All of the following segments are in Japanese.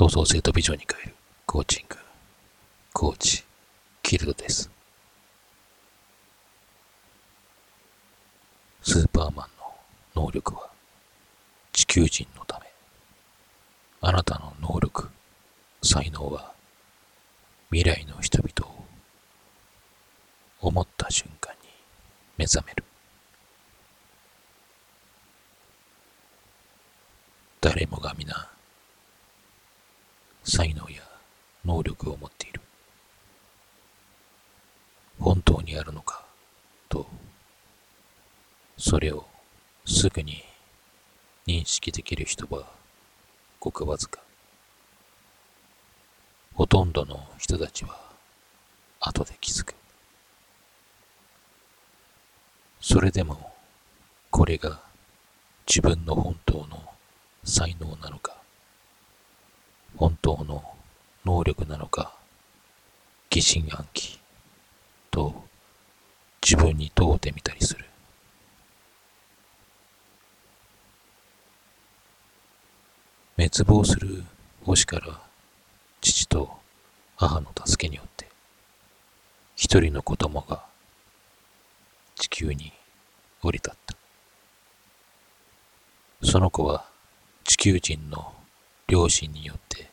創造性とビジョンに変えるコーチング、コーチ、キルドです。スーパーマンの能力は地球人のため。あなたの能力、才能は未来の人々を思った瞬間に目覚める。誰もが皆才能や能力を持っている。本当にあるのかと、それをすぐに認識できる人はごくわずか。ほとんどの人たちは後で気づく。それでもこれが自分の本当の才能なのか本当の能力なのか疑心暗鬼と自分に問うてみたりする。滅亡する星から父と母の助けによって一人の子供が地球に降り立った。その子は地球人の両親によって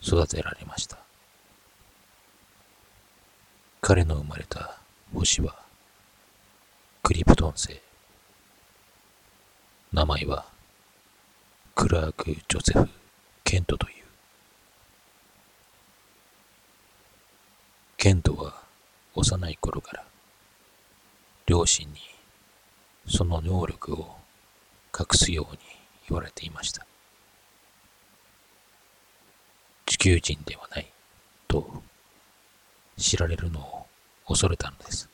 育てられました。彼の生まれた星はクリプトン星。名前はクラーク・ジョセフ・ケントという。ケントは幼い頃から両親にその能力を隠すように言われていました。地球人ではないと知られるのを恐れたのです。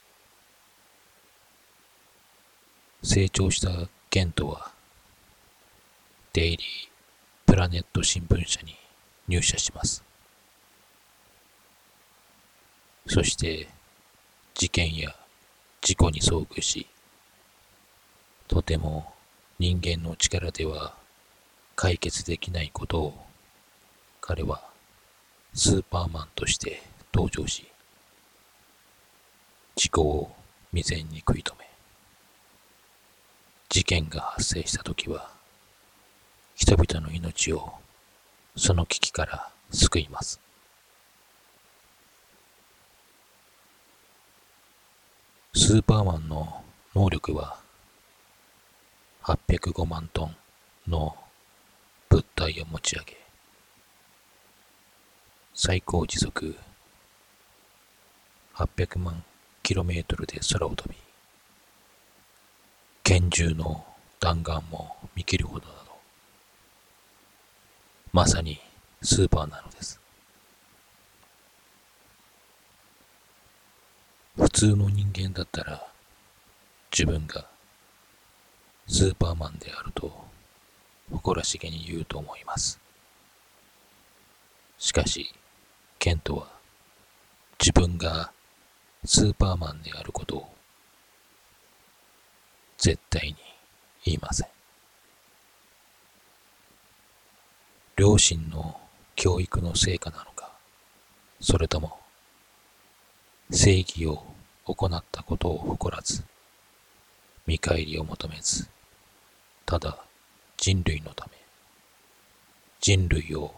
成長したケントはデイリープラネット新聞社に入社します。そして事件や事故に遭遇し、とても人間の力では解決できないことを彼はスーパーマンとして登場し、事故を未然に食い止め、事件が発生した時は、人々の命をその危機から救います。スーパーマンの能力は805万トンの物体を持ち上げ、最高時速800万キロメートルで空を飛び、拳銃の弾丸も見切るほどなど、まさにスーパーなのです。普通の人間だったら、自分がスーパーマンであると誇らしげに言うと思います。しかし、ケントは自分がスーパーマンであることを絶対に言いません。両親の教育の成果なのか、それとも正義を行ったことを誇らず、見返りを求めず、ただ人類のため、人類を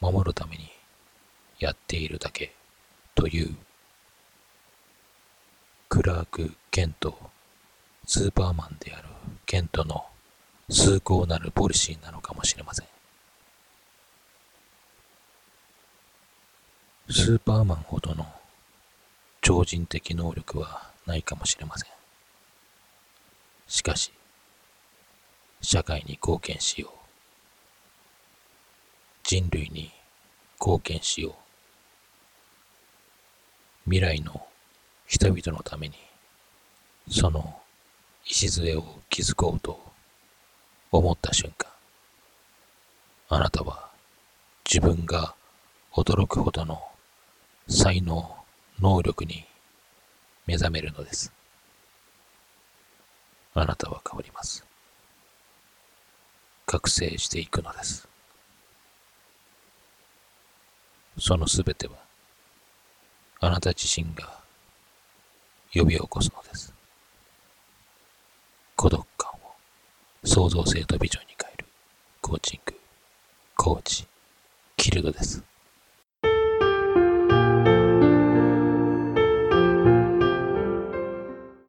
守るためにやっているだけ。という。クラーク・ケント。スーパーマンである。ケントの。崇高なるポリシーなのかもしれません。スーパーマンほどの。超人的能力はないかもしれません。しかし。社会に貢献しよう。人類に貢献しよう。未来の人々のために、その礎を築こうと思った瞬間、あなたは自分が驚くほどの才能、能力に目覚めるのです。あなたは変わります。覚醒していくのです。そのすべては、あなた自身が呼び起こすのです。孤独感を創造性とビジョンに変えるコーチング、コーチ、キルドです。